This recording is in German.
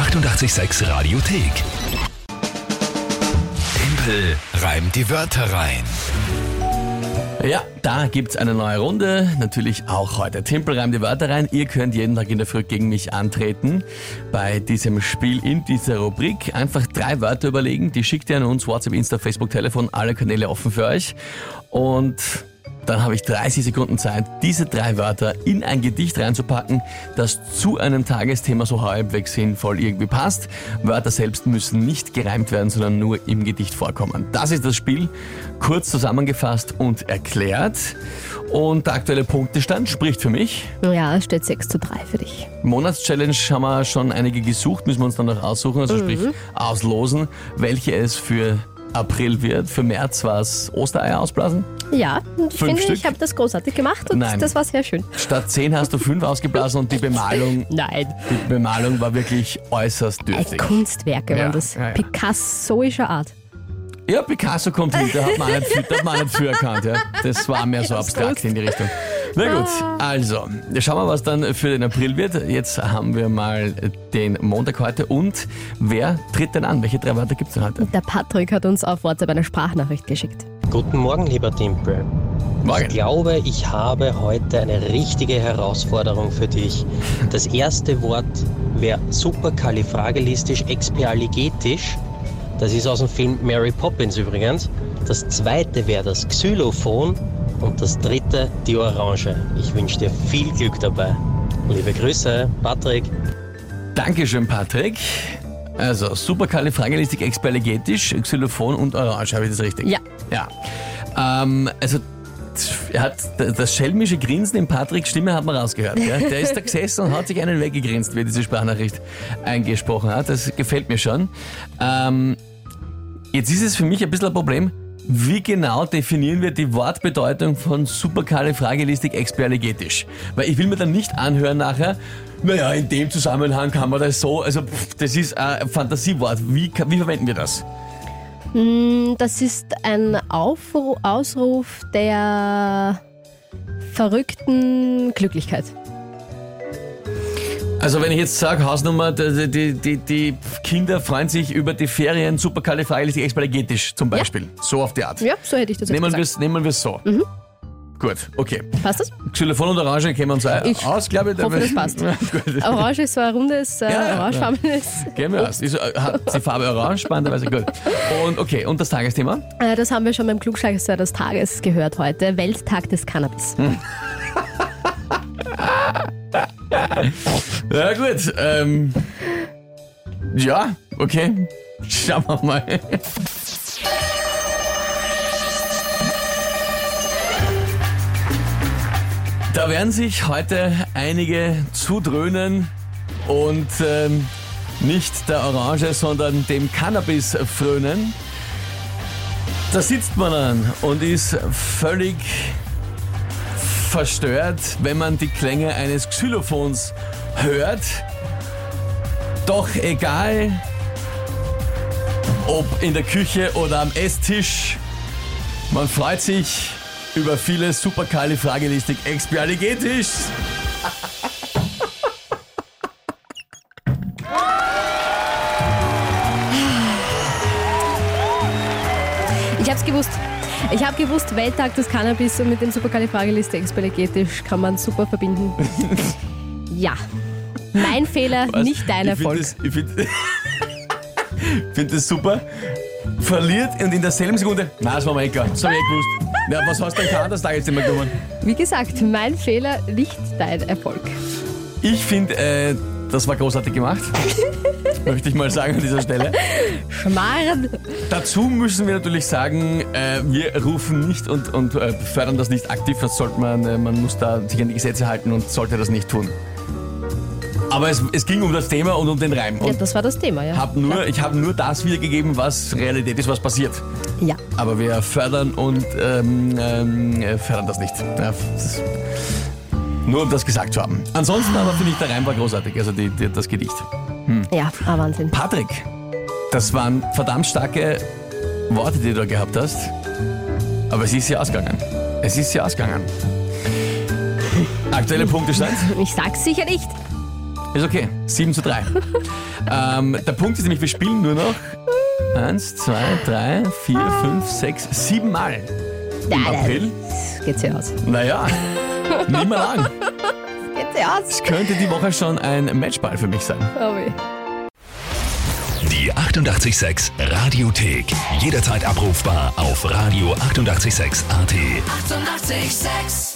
886 Radiothek. Tempel reimt die Wörter rein. Ja, da gibt's eine neue Runde. Natürlich auch heute. Tempel reimt die Wörter rein. Ihr könnt jeden Tag in der Früh gegen mich antreten. Bei diesem Spiel in dieser Rubrik. Einfach drei Wörter überlegen. Die schickt ihr an uns. WhatsApp, Insta, Facebook, Telefon. Alle Kanäle offen für euch. Und dann habe ich 30 Sekunden Zeit, diese drei Wörter in ein Gedicht reinzupacken, das zu einem Tagesthema so halbwegs sinnvoll irgendwie passt. Wörter selbst müssen nicht gereimt werden, sondern nur im Gedicht vorkommen. Das ist das Spiel, kurz zusammengefasst und erklärt. Und der aktuelle Punktestand spricht für mich. Ja, es steht 6 zu 3 für dich. Monatschallenge haben wir schon einige gesucht, müssen wir uns dann noch aussuchen, also sprich auslosen, welche es für April wird. Für März war es Ostereier ausblasen. Ja, ich Fünf finde, Stück? ich habe das großartig gemacht und Nein. das war sehr schön. Statt 10 hast du 5 ausgeblasen und die Bemalung, Nein. die Bemalung war wirklich äußerst Ein dürftig. Kunstwerke Ja, waren das. ja, ja. Picassoischer Art. Ja, Picasso kommt hin, da hat man da hat man nicht für erkannt. Ja. Das war mehr so abstrakt in die Richtung. Na gut, also, schauen wir, was dann für den April wird. Jetzt haben wir mal den Montag heute und wer tritt denn an? Welche drei Wörter gibt es denn heute? Der Patrick hat uns auf WhatsApp eine Sprachnachricht geschickt. Guten Morgen, lieber Timpel. Ich Morgen. glaube, ich habe heute eine richtige Herausforderung für dich. Das erste Wort wäre superkalifragilistisch-expialigetisch. Das ist aus dem Film Mary Poppins übrigens. Das zweite wäre das Xylophon und das dritte die Orange. Ich wünsche dir viel Glück dabei. Liebe Grüße, Patrick. Dankeschön, Patrick. Also, superkalifragilistik expialigetisch, Xylophon und Orange, habe ich das richtig? Ja. Ja. Ähm, also, er hat das schelmische Grinsen in Patricks Stimme hat man rausgehört. Gell? Der ist da gesessen und hat sich einen weggegrinst, wie er diese Sprachnachricht eingesprochen hat. Das gefällt mir schon. Ähm, jetzt ist es für mich ein bisschen ein Problem. Wie genau definieren wir die Wortbedeutung von superkalifragilistik expialigetisch? Weil ich will mir dann nicht anhören nachher, naja, in dem Zusammenhang kann man das so, also pff, das ist ein Fantasiewort. Wie, wie verwenden wir das? Mm, Das ist ein Aufru Ausruf der verrückten Glücklichkeit. Also wenn ich jetzt sage, Hausnummer, die, die, die, die Kinder freuen sich über die Ferien superkalifragilistik expialigetisch zum Beispiel. So auf die Art. Ja, so hätte ich das jetzt Nehmen wir gesagt. es nehmen wir's so. Gut, okay. Passt das? Xylophon und Orange kennen wir uns Ich aus, glaube ich. hoffe, das passt. Ja. Orange ist so ein rundes, äh, Ja, ja, orangefarbenes. Kennen wir aus. Ist, äh, hat die Farbe orange, spannenderweise gut. Und okay, und das Tagesthema? Äh, Das haben wir schon beim Klugscheißer des Tages gehört heute. Welttag des Cannabis. Ja gut, ähm, ja, okay. Schauen wir mal. Da werden sich heute einige zudröhnen und ähm, nicht der Orange, sondern dem Cannabis frönen. Da sitzt man dann und ist völlig verstört, wenn man die Klänge eines Xylophons hört. Doch egal, ob in der Küche oder am Esstisch, man freut sich über viele superkalifragilistik expialigetisch. Ich hab's gewusst. Ich habe gewusst, Welttag des Cannabis und mit dem Supercalifragilisticexpialidocious kann man super verbinden. ja. Mein Fehler, Was? nicht dein ich Erfolg. Das, ich finde find das super. Verliert und in derselben Sekunde, na, das war mir egal. Das hab ich eh gewusst. Ja, was hast du denn gehabt, das Tag jetzt immer gewonnen? Wie gesagt, mein Fehler, nicht dein Erfolg. Ich finde, äh, das war großartig gemacht. Möchte ich mal sagen an dieser Stelle. Schmarrn. Dazu müssen wir natürlich sagen, äh, wir rufen nicht und, und äh, fördern das nicht aktiv. Das sollte man, äh, man muss da sich an die Gesetze halten und sollte das nicht tun. Aber es, es ging um das Thema und um den Reim. Ja, Und das war das Thema, ja. hab nur, ich habe nur das wiedergegeben, was Realität ist, was passiert. Ja. Aber wir fördern und ähm, ähm, äh, fördern das nicht. Ja, das nur um das gesagt zu haben. Ansonsten aber finde ich, der Reim war großartig, also die, die, das Gedicht. Ja, ah, Wahnsinn. Patrick, das waren verdammt starke Worte, die du da gehabt hast. Aber es ist ja ausgegangen. Es ist ja ausgegangen. Aktuelle Punktestand Ich sag's sicher nicht. ist okay. 7 zu 3. Ähm, der Punkt ist nämlich, wir spielen nur noch eins, zwei, drei, vier, fünf, sechs, sieben Mal im April. Das geht sich aus. Naja, nicht mehr lang. Aus. Es könnte die Woche schon ein Matchball für mich sein. Oh weh. Die 886 Radiothek. Jederzeit abrufbar auf radio886.at. 886! 886